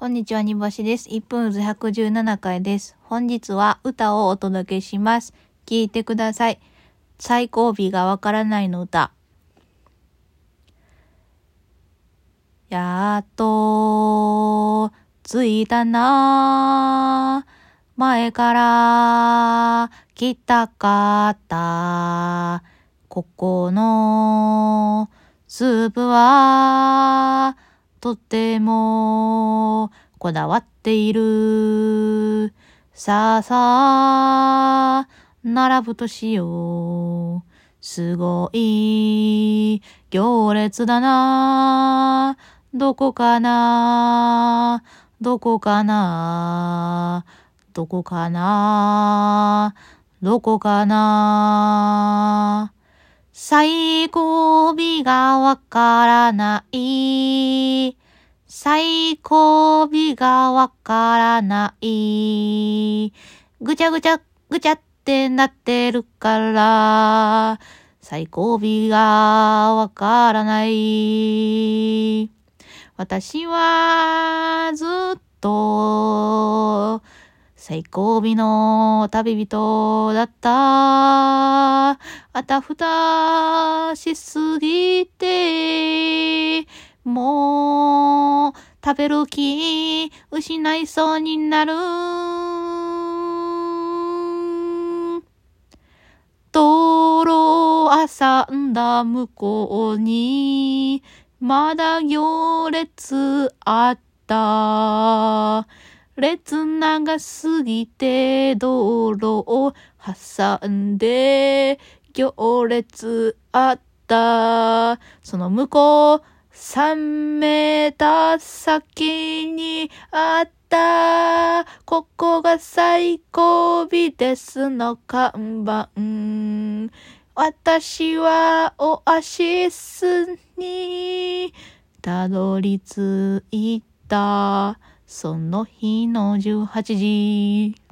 こんにちは、にぼしです。1分ず117回です。本日は歌をお届けします。聞いてください。最後尾がわからないの歌。やっと、着いたな前から来たかった。ここのスープは、とてもこだわっている。さあさあ、並ぶとしよう。すごい行列だな。どこかなどこかなどこかなどこかな最後尾がわからない。最後尾がわからない。ぐちゃぐちゃぐちゃってなってるから、最後尾がわからない。私はずっと最後尾の旅人だった。あたふたしすぎて、もう食べる気失いそうになる。道路を挟んだ向こうに、まだ行列あった。列長すぎて道路を挟んで行列あった。その向こう3メーター先にあった。ここが最後尾ですの看板。私はオアシスにたどり着いた。その日の18時。